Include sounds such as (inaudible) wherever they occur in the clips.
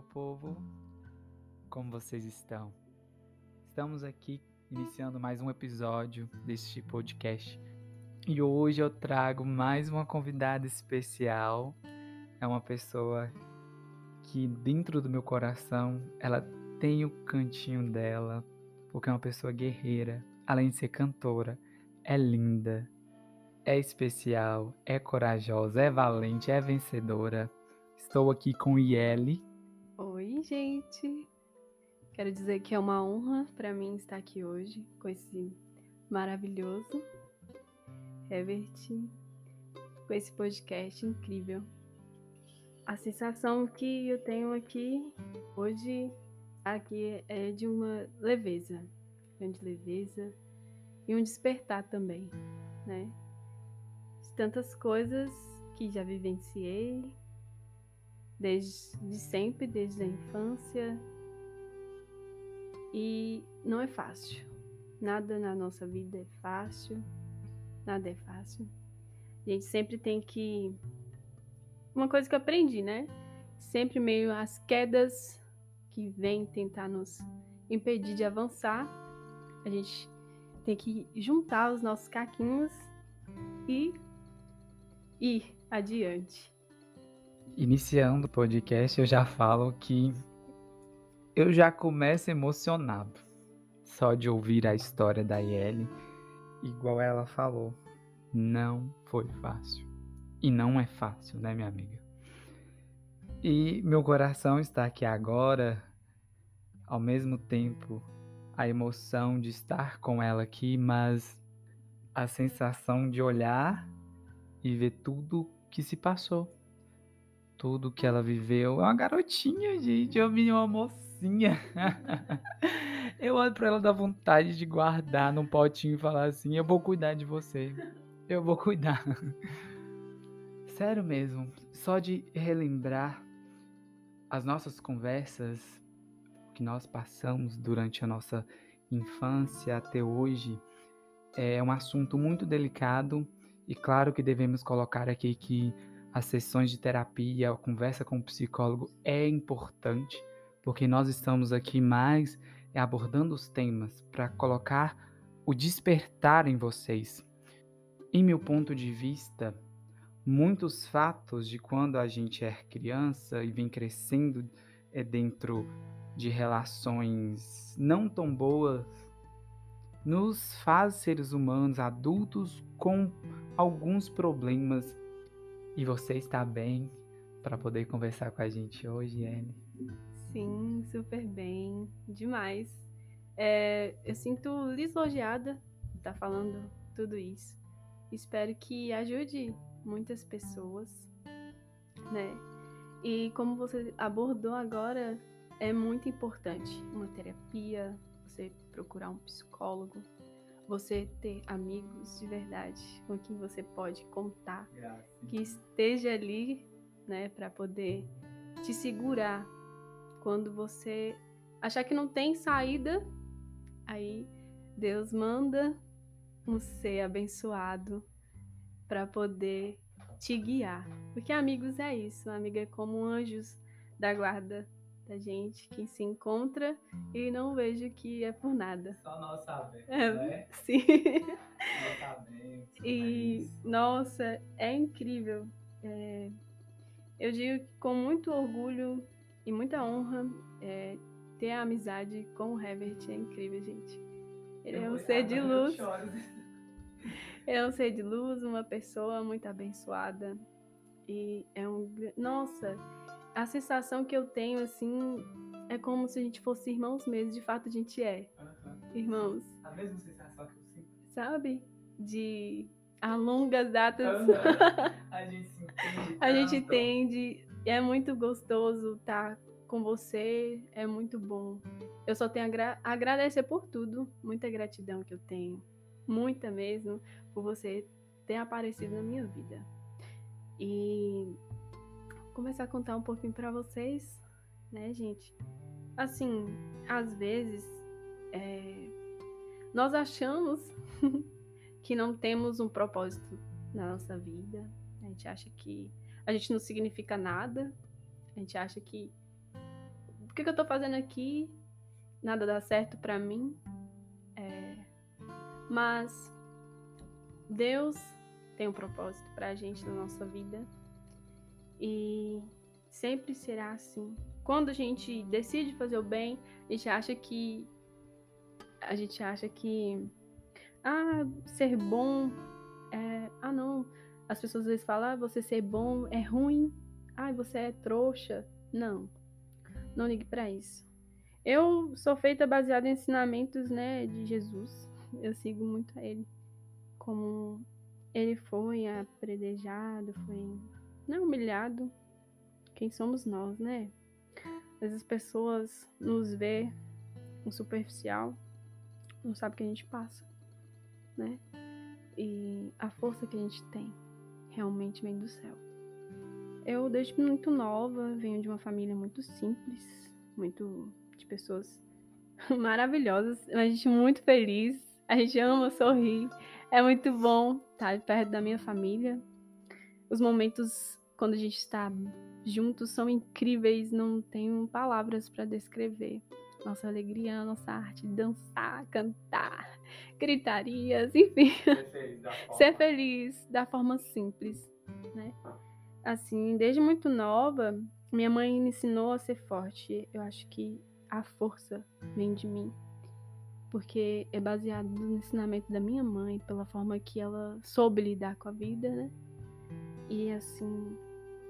meu povo, como vocês estão? Estamos aqui iniciando mais um episódio deste podcast e hoje eu trago mais uma convidada especial. É uma pessoa que dentro do meu coração ela tem o cantinho dela, porque é uma pessoa guerreira, além de ser cantora, é linda, é especial, é corajosa, é valente, é vencedora. Estou aqui com Iele. Oi, gente. Quero dizer que é uma honra para mim estar aqui hoje com esse maravilhoso Herbert, com esse podcast incrível. A sensação que eu tenho aqui hoje aqui é de uma leveza, grande leveza e um despertar também, né? De tantas coisas que já vivenciei, desde sempre, desde a infância. E não é fácil. Nada na nossa vida é fácil. Nada é fácil. A gente sempre tem que. Uma coisa que eu aprendi, né? Sempre meio as quedas que vêm tentar nos impedir de avançar. A gente tem que juntar os nossos caquinhos e ir adiante. Iniciando o podcast, eu já falo que eu já começo emocionado só de ouvir a história da Yeli. Igual ela falou, não foi fácil. E não é fácil, né, minha amiga? E meu coração está aqui agora, ao mesmo tempo, a emoção de estar com ela aqui, mas a sensação de olhar e ver tudo que se passou tudo que ela viveu. É uma garotinha, gente. Eu vi uma mocinha. (laughs) eu olho pra ela da vontade de guardar num potinho e falar assim: Eu vou cuidar de você. Eu vou cuidar. (laughs) Sério mesmo. Só de relembrar as nossas conversas que nós passamos durante a nossa infância até hoje é um assunto muito delicado e claro que devemos colocar aqui que as sessões de terapia, a conversa com o psicólogo é importante, porque nós estamos aqui mais abordando os temas para colocar o despertar em vocês. Em meu ponto de vista, muitos fatos de quando a gente é criança e vem crescendo é dentro de relações não tão boas nos faz seres humanos adultos com alguns problemas e você está bem para poder conversar com a gente hoje, Anne? Sim, super bem, demais. É, eu sinto lisonjeada estar tá falando tudo isso. Espero que ajude muitas pessoas, né? E como você abordou agora, é muito importante uma terapia, você procurar um psicólogo, você ter amigos de verdade com quem você pode contar, que esteja ali, né, para poder te segurar quando você achar que não tem saída, aí Deus manda um ser abençoado para poder te guiar. Porque amigos é isso, amiga é como anjos da guarda da gente que se encontra e não vejo que é por nada. Só nós sabemos, é, né? Sim. Nós sabemos. (laughs) E, nossa, é incrível. É, eu digo que com muito orgulho e muita honra, é, ter a amizade com o Herbert é incrível, gente. Ele eu é um ser de luz. (laughs) Ele é um ser de luz, uma pessoa muito abençoada. E é um. Nossa, a sensação que eu tenho, assim, é como se a gente fosse irmãos mesmo. De fato, a gente é. Uhum. Irmãos. A mesma sensação que eu sinto. Sabe? De a longas datas. Uhum. (laughs) a gente se entende. a gente entende. É muito gostoso estar com você. É muito bom. Eu só tenho a agradecer por tudo. Muita gratidão que eu tenho. Muita mesmo. Por você ter aparecido na minha vida. E começar a contar um pouquinho para vocês, né, gente? Assim, às vezes é, nós achamos (laughs) que não temos um propósito na nossa vida. A gente acha que a gente não significa nada. A gente acha que por que, que eu tô fazendo aqui? Nada dá certo para mim. É, mas Deus tem um propósito pra gente na nossa vida. E sempre será assim. Quando a gente decide fazer o bem, a gente acha que a gente acha que ah, ser bom é, ah não, as pessoas às vezes falam, ah, você ser bom é ruim, ah, você é trouxa. Não. Não ligue para isso. Eu sou feita baseada em ensinamentos, né, de Jesus. Eu sigo muito a ele. Como ele foi apredejado, foi não é humilhado. Quem somos nós, né? Vezes as pessoas nos vê no superficial, não sabe o que a gente passa, né? E a força que a gente tem realmente vem do céu. Eu, desde muito nova, venho de uma família muito simples, muito de pessoas (laughs) maravilhosas, a gente muito feliz, a gente ama sorrir, é muito bom estar perto da minha família. Os momentos quando a gente está juntos são incríveis, não tenho palavras para descrever. Nossa alegria, nossa arte de dançar, cantar, gritarias, enfim. Ser feliz da (laughs) forma, Ser feliz da forma simples, né? Assim, desde muito nova, minha mãe me ensinou a ser forte. Eu acho que a força vem de mim, porque é baseado no ensinamento da minha mãe, pela forma que ela soube lidar com a vida, né? E assim,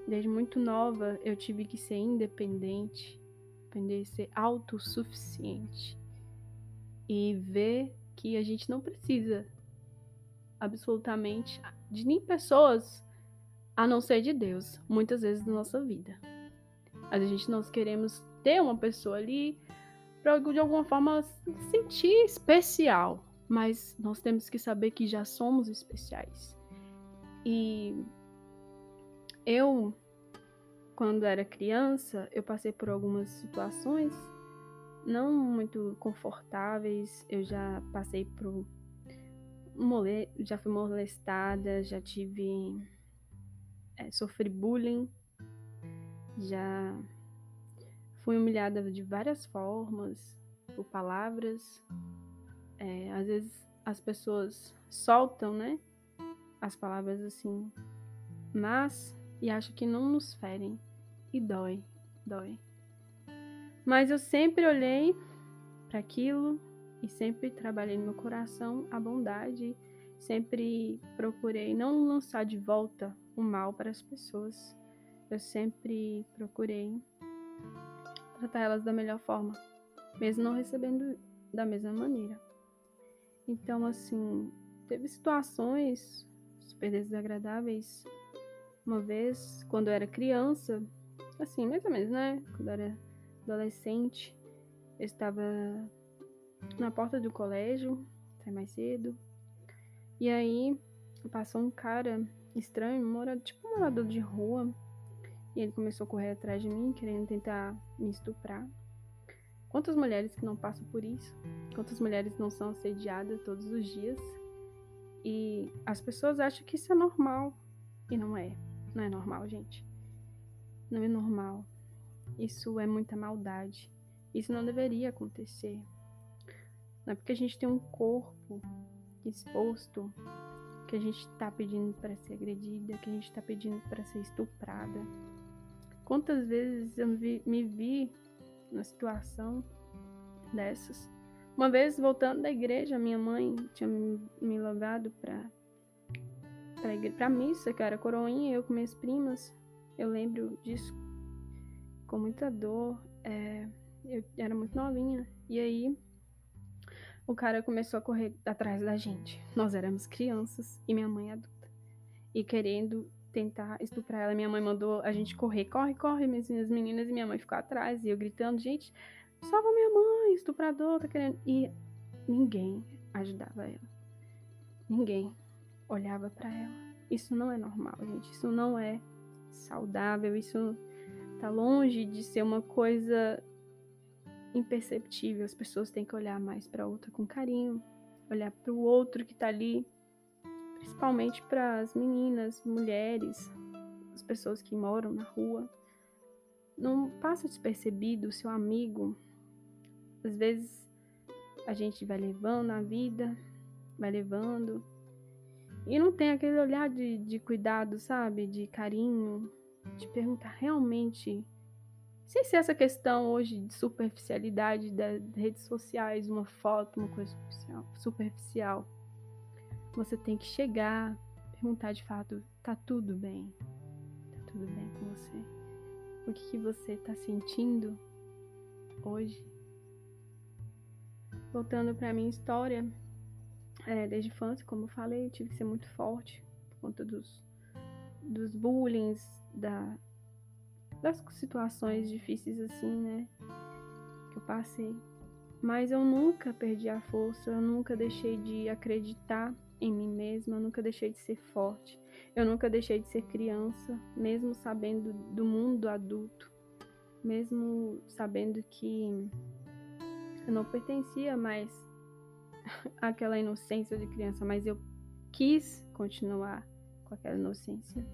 desde muito nova eu tive que ser independente, aprender a ser autossuficiente e ver que a gente não precisa absolutamente de nem pessoas a não ser de Deus, muitas vezes na nossa vida. a gente nós queremos ter uma pessoa ali para de alguma forma se sentir especial, mas nós temos que saber que já somos especiais. E eu, quando era criança, eu passei por algumas situações não muito confortáveis. Eu já passei por mole... já fui molestada, já tive é, sofri bullying, já fui humilhada de várias formas, por palavras. É, às vezes as pessoas soltam, né? As palavras assim, mas e acham que não nos ferem. E dói, dói. Mas eu sempre olhei para aquilo e sempre trabalhei no meu coração a bondade, sempre procurei não lançar de volta o mal para as pessoas. Eu sempre procurei tratar elas da melhor forma, mesmo não recebendo da mesma maneira. Então, assim, teve situações super desagradáveis. Uma vez, quando eu era criança, assim, mais ou menos, né? Quando eu era adolescente, eu estava na porta do colégio, saí mais cedo. E aí passou um cara estranho, mora, tipo um morador de rua. E ele começou a correr atrás de mim, querendo tentar me estuprar. Quantas mulheres que não passam por isso? Quantas mulheres não são assediadas todos os dias? E as pessoas acham que isso é normal. E não é. Não é normal, gente. Não é normal. Isso é muita maldade. Isso não deveria acontecer. Não é porque a gente tem um corpo exposto que a gente está pedindo para ser agredida, que a gente está pedindo para ser estuprada. Quantas vezes eu me, vi na situação dessas? Uma vez voltando da igreja, minha mãe tinha me levado para para missa, que era coroinha, eu com minhas primas. Eu lembro disso com muita dor. É, eu era muito novinha. E aí o cara começou a correr atrás da gente. Nós éramos crianças e minha mãe adulta. E querendo tentar estuprar ela, minha mãe mandou a gente correr. Corre, corre, minhas meninas. E minha mãe ficou atrás. E eu gritando, gente, salva minha mãe, estuprador, tá querendo. E ninguém ajudava ela. Ninguém olhava para ela. Isso não é normal, gente. Isso não é saudável. Isso tá longe de ser uma coisa imperceptível. As pessoas têm que olhar mais para outra com carinho, olhar para o outro que está ali, principalmente para as meninas, mulheres, as pessoas que moram na rua. não passa despercebido o seu amigo. Às vezes a gente vai levando a vida, vai levando, e não tem aquele olhar de, de cuidado, sabe? De carinho, de perguntar realmente. Sem ser essa questão hoje de superficialidade das redes sociais, uma foto, uma coisa superficial. Você tem que chegar, perguntar de fato, tá tudo bem? Tá tudo bem com você? O que, que você tá sentindo hoje? Voltando para minha história, é, desde infância, como eu falei, tive que ser muito forte por conta dos, dos bullying, da, das situações difíceis assim, né? Que eu passei. Mas eu nunca perdi a força, eu nunca deixei de acreditar em mim mesma, eu nunca deixei de ser forte, eu nunca deixei de ser criança, mesmo sabendo do mundo adulto, mesmo sabendo que eu não pertencia mais (laughs) aquela inocência de criança, mas eu quis continuar com aquela inocência.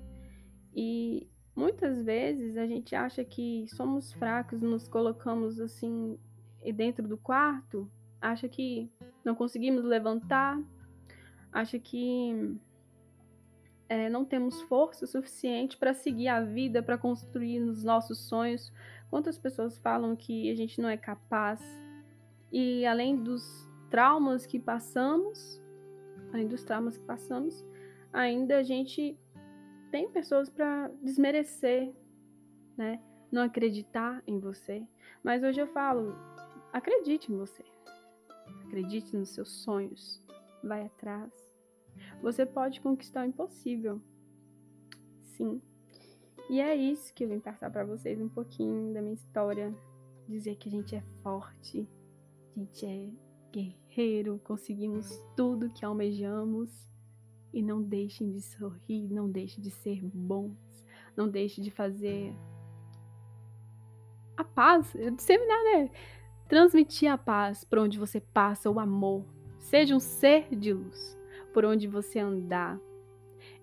E muitas vezes a gente acha que somos fracos, nos colocamos assim dentro do quarto, acha que não conseguimos levantar, acha que é, não temos força suficiente para seguir a vida, para construir os nossos sonhos. Quantas pessoas falam que a gente não é capaz? E além dos traumas que passamos, além dos traumas que passamos, ainda a gente tem pessoas para desmerecer, né? Não acreditar em você. Mas hoje eu falo, acredite em você. Acredite nos seus sonhos. Vai atrás. Você pode conquistar o impossível. Sim. E é isso que eu vim passar para vocês um pouquinho da minha história, dizer que a gente é forte, a gente é guerreiro, conseguimos tudo que almejamos. E não deixem de sorrir, não deixem de ser bons, não deixem de fazer a paz, disseminar, né? Transmitir a paz por onde você passa, o amor. Seja um ser de luz por onde você andar.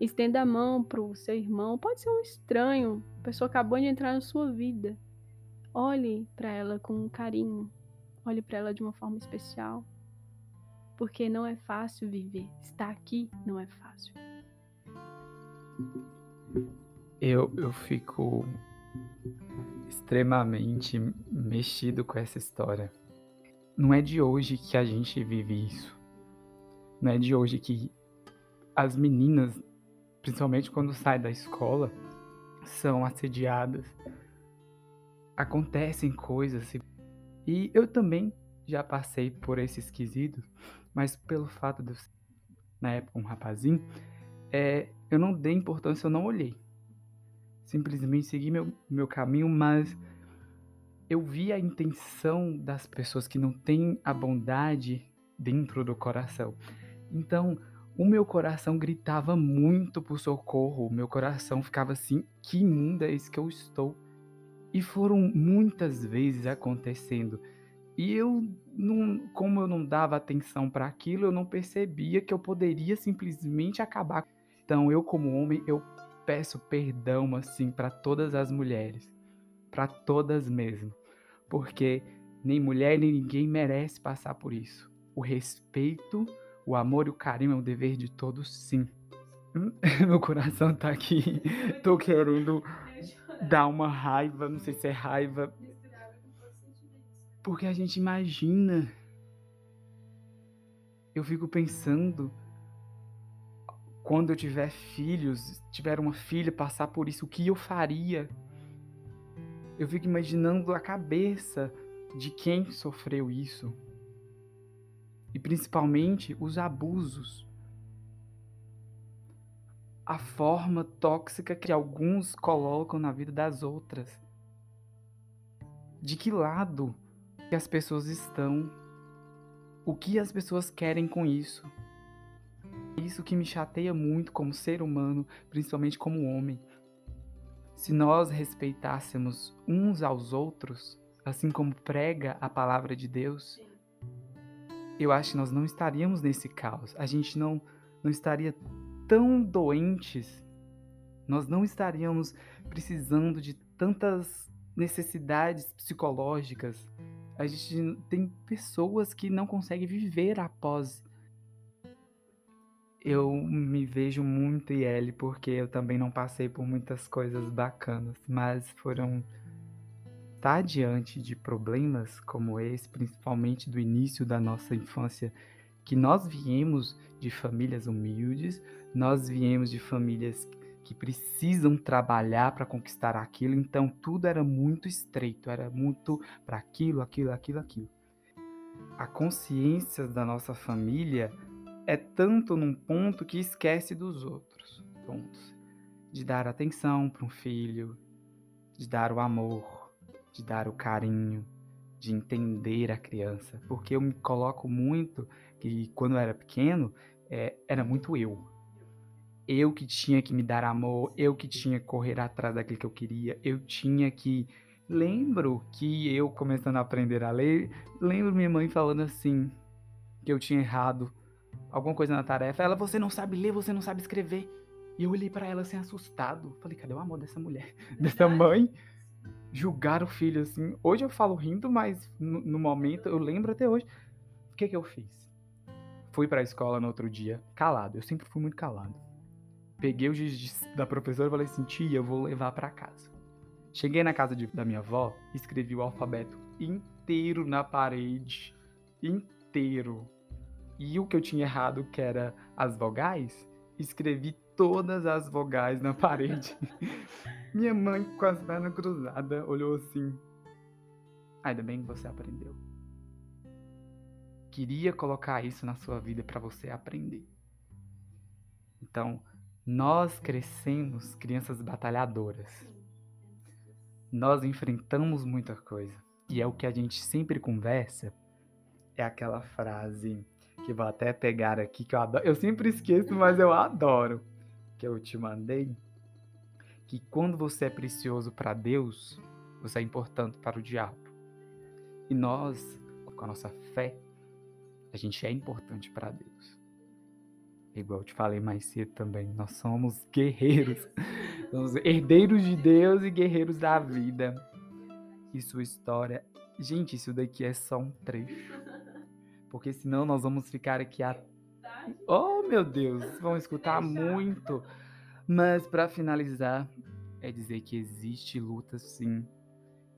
Estenda a mão para o seu irmão, pode ser um estranho, pessoa acabou de entrar na sua vida. Olhe para ela com carinho, Olhe para ela de uma forma especial. Porque não é fácil viver. Estar aqui não é fácil. Eu, eu fico extremamente mexido com essa história. Não é de hoje que a gente vive isso. Não é de hoje que as meninas, principalmente quando saem da escola, são assediadas. Acontecem coisas e eu também já passei por esse esquisito, mas pelo fato de eu ser, na época, um rapazinho, é, eu não dei importância, eu não olhei. Simplesmente segui meu, meu caminho, mas eu vi a intenção das pessoas que não têm a bondade dentro do coração. Então, o meu coração gritava muito por socorro, o meu coração ficava assim: que imunda é esse que eu estou? E foram muitas vezes acontecendo. E eu, não, como eu não dava atenção para aquilo, eu não percebia que eu poderia simplesmente acabar. Então, eu como homem, eu peço perdão assim para todas as mulheres, para todas mesmo, porque nem mulher nem ninguém merece passar por isso. O respeito, o amor e o carinho é um dever de todos, sim. (laughs) Meu coração tá aqui. Tô querendo dá uma raiva, não sei se é raiva. Porque a gente imagina. Eu fico pensando quando eu tiver filhos, tiver uma filha passar por isso, o que eu faria? Eu fico imaginando a cabeça de quem sofreu isso. E principalmente os abusos a forma tóxica que alguns colocam na vida das outras. De que lado que as pessoas estão? O que as pessoas querem com isso? Isso que me chateia muito como ser humano, principalmente como homem. Se nós respeitássemos uns aos outros, assim como prega a palavra de Deus, eu acho que nós não estaríamos nesse caos. A gente não, não estaria tão doentes, nós não estaríamos precisando de tantas necessidades psicológicas. A gente tem pessoas que não conseguem viver após. Eu me vejo muito IL porque eu também não passei por muitas coisas bacanas, mas foram estar diante de problemas como esse, principalmente do início da nossa infância, que nós viemos de famílias humildes, nós viemos de famílias que precisam trabalhar para conquistar aquilo, então tudo era muito estreito, era muito para aquilo, aquilo, aquilo, aquilo. A consciência da nossa família é tanto num ponto que esquece dos outros pontos. De dar atenção para um filho, de dar o amor, de dar o carinho, de entender a criança. Porque eu me coloco muito que quando eu era pequeno, é, era muito eu eu que tinha que me dar amor, eu que tinha que correr atrás daquilo que eu queria, eu tinha que. Lembro que eu começando a aprender a ler, lembro minha mãe falando assim, que eu tinha errado alguma coisa na tarefa. Ela, você não sabe ler, você não sabe escrever. E eu olhei para ela assim, assustado. Falei, cadê o amor dessa mulher, (laughs) dessa mãe? Julgar o filho assim. Hoje eu falo rindo, mas no, no momento, eu lembro até hoje. O que que eu fiz? Fui para a escola no outro dia, calado. Eu sempre fui muito calado peguei o giz da professora e falei assim, tia, eu vou levar para casa. Cheguei na casa de, da minha avó, escrevi o alfabeto inteiro na parede, inteiro. E o que eu tinha errado, que era as vogais, escrevi todas as vogais na parede. (laughs) minha mãe, com as pernas cruzadas, olhou assim. Ainda bem que você aprendeu. Queria colocar isso na sua vida para você aprender. Então, nós crescemos crianças batalhadoras. Nós enfrentamos muita coisa. E é o que a gente sempre conversa. É aquela frase que vou até pegar aqui, que eu adoro. Eu sempre esqueço, mas eu adoro. Que eu te mandei. Que quando você é precioso para Deus, você é importante para o diabo. E nós, com a nossa fé, a gente é importante para Deus igual eu te falei mais cedo também, nós somos guerreiros. (laughs) somos herdeiros de Deus e guerreiros da vida. E sua história. Gente, isso daqui é só um trecho. Porque senão nós vamos ficar aqui a. Oh, meu Deus! Vão escutar muito. Mas para finalizar, é dizer que existe luta sim.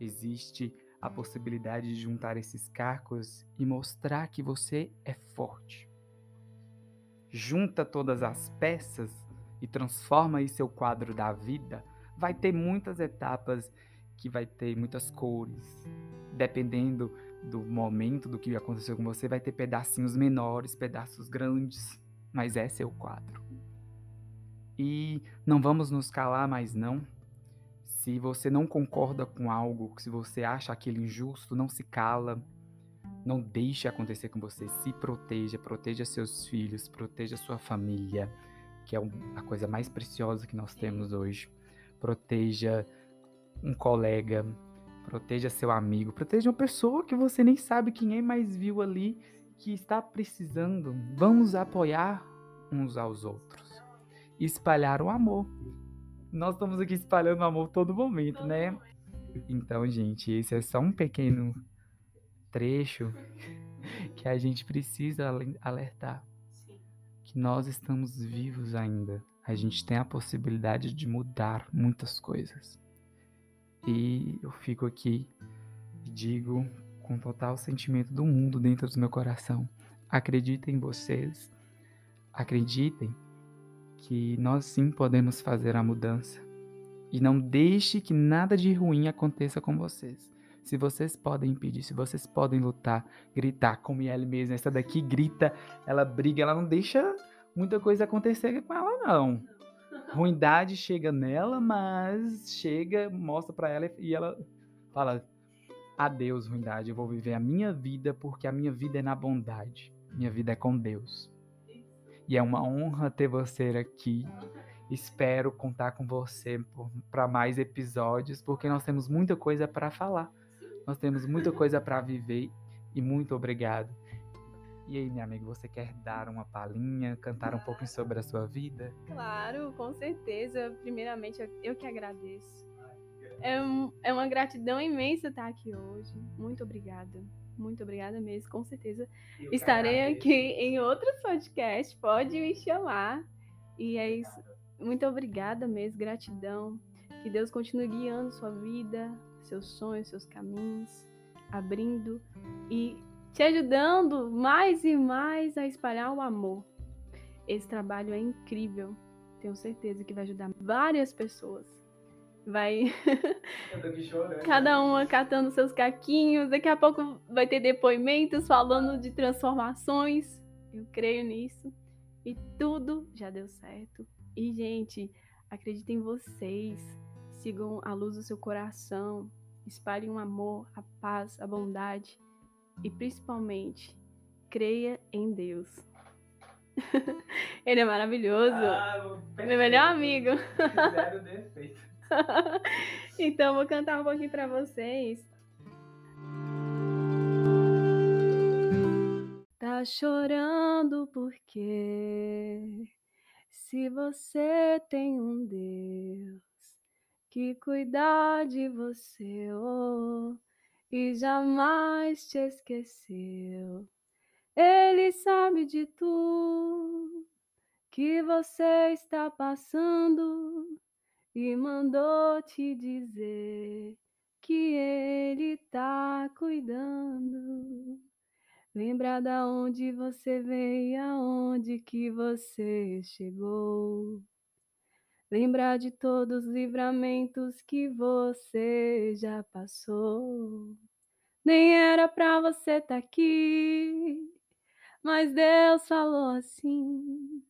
Existe a possibilidade de juntar esses carcos e mostrar que você é forte junta todas as peças e transforma aí seu quadro da vida, vai ter muitas etapas que vai ter muitas cores. Dependendo do momento do que aconteceu com você, vai ter pedacinhos menores, pedaços grandes, mas é seu quadro. E não vamos nos calar mais não. Se você não concorda com algo, se você acha aquilo injusto, não se cala não deixe acontecer com você. Se proteja, proteja seus filhos, proteja sua família, que é a coisa mais preciosa que nós temos hoje. Proteja um colega, proteja seu amigo, proteja uma pessoa que você nem sabe quem é, mas viu ali que está precisando. Vamos apoiar uns aos outros. Espalhar o amor. Nós estamos aqui espalhando amor todo momento, né? Então, gente, esse é só um pequeno trecho que a gente precisa alertar que nós estamos vivos ainda. A gente tem a possibilidade de mudar muitas coisas. E eu fico aqui e digo com total sentimento do mundo dentro do meu coração: acreditem em vocês, acreditem que nós sim podemos fazer a mudança. E não deixe que nada de ruim aconteça com vocês. Se vocês podem impedir, se vocês podem lutar, gritar, como ele mesma, essa daqui grita, ela briga, ela não deixa muita coisa acontecer com ela, não. Ruindade chega nela, mas chega, mostra para ela e ela fala: Adeus, ruindade, eu vou viver a minha vida porque a minha vida é na bondade. Minha vida é com Deus. E é uma honra ter você aqui. Espero contar com você para mais episódios, porque nós temos muita coisa para falar. Nós temos muita coisa para viver e muito obrigado. E aí, minha amiga, você quer dar uma palhinha, cantar um pouquinho sobre a sua vida? Claro, com certeza. Primeiramente, eu que agradeço é, é uma gratidão imensa estar aqui hoje. Muito obrigada. Muito obrigada mesmo, com certeza. Eu Estarei aqui em outros podcasts, pode me chamar. E é isso. Muito obrigada mesmo, gratidão. Que Deus continue guiando sua vida, seus sonhos, seus caminhos, abrindo e te ajudando mais e mais a espalhar o amor. Esse trabalho é incrível. Tenho certeza que vai ajudar várias pessoas. Vai. Cada uma catando seus caquinhos. Daqui a pouco vai ter depoimentos falando de transformações. Eu creio nisso. E tudo já deu certo. E, gente, acreditem em vocês. Sigam a luz do seu coração. Espalhem o amor, a paz, a bondade. E principalmente, creia em Deus. (laughs) Ele é maravilhoso. Ah, Ele é melhor amigo. Zero defeito. (laughs) então, vou cantar um pouquinho para vocês. Tá chorando porque se você tem um Deus que cuidar de você oh, e jamais te esqueceu, Ele sabe de tudo que você está passando e mandou te dizer que ele tá cuidando. Lembra da onde você veio, aonde que você chegou. Lembra de todos os livramentos que você já passou. Nem era pra você estar tá aqui, mas Deus falou assim: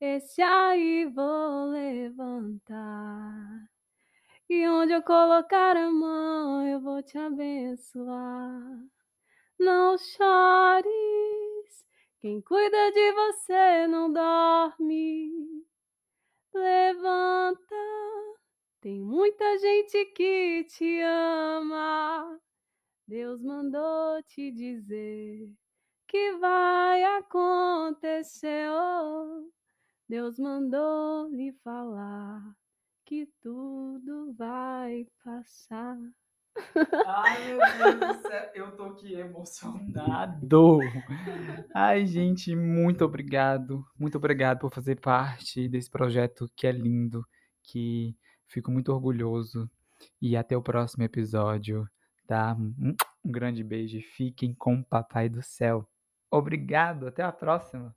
esse aí vou levantar. E onde eu colocar a mão, eu vou te abençoar. Não chores, quem cuida de você não dorme. Muita gente que te ama. Deus mandou te dizer que vai acontecer. Deus mandou lhe falar que tudo vai passar. Ai, meu Deus do céu, eu tô aqui emocionado. Ai, gente, muito obrigado. Muito obrigado por fazer parte desse projeto que é lindo, que fico muito orgulhoso. E até o próximo episódio, tá? Um grande beijo e fiquem com o Papai do Céu. Obrigado, até a próxima.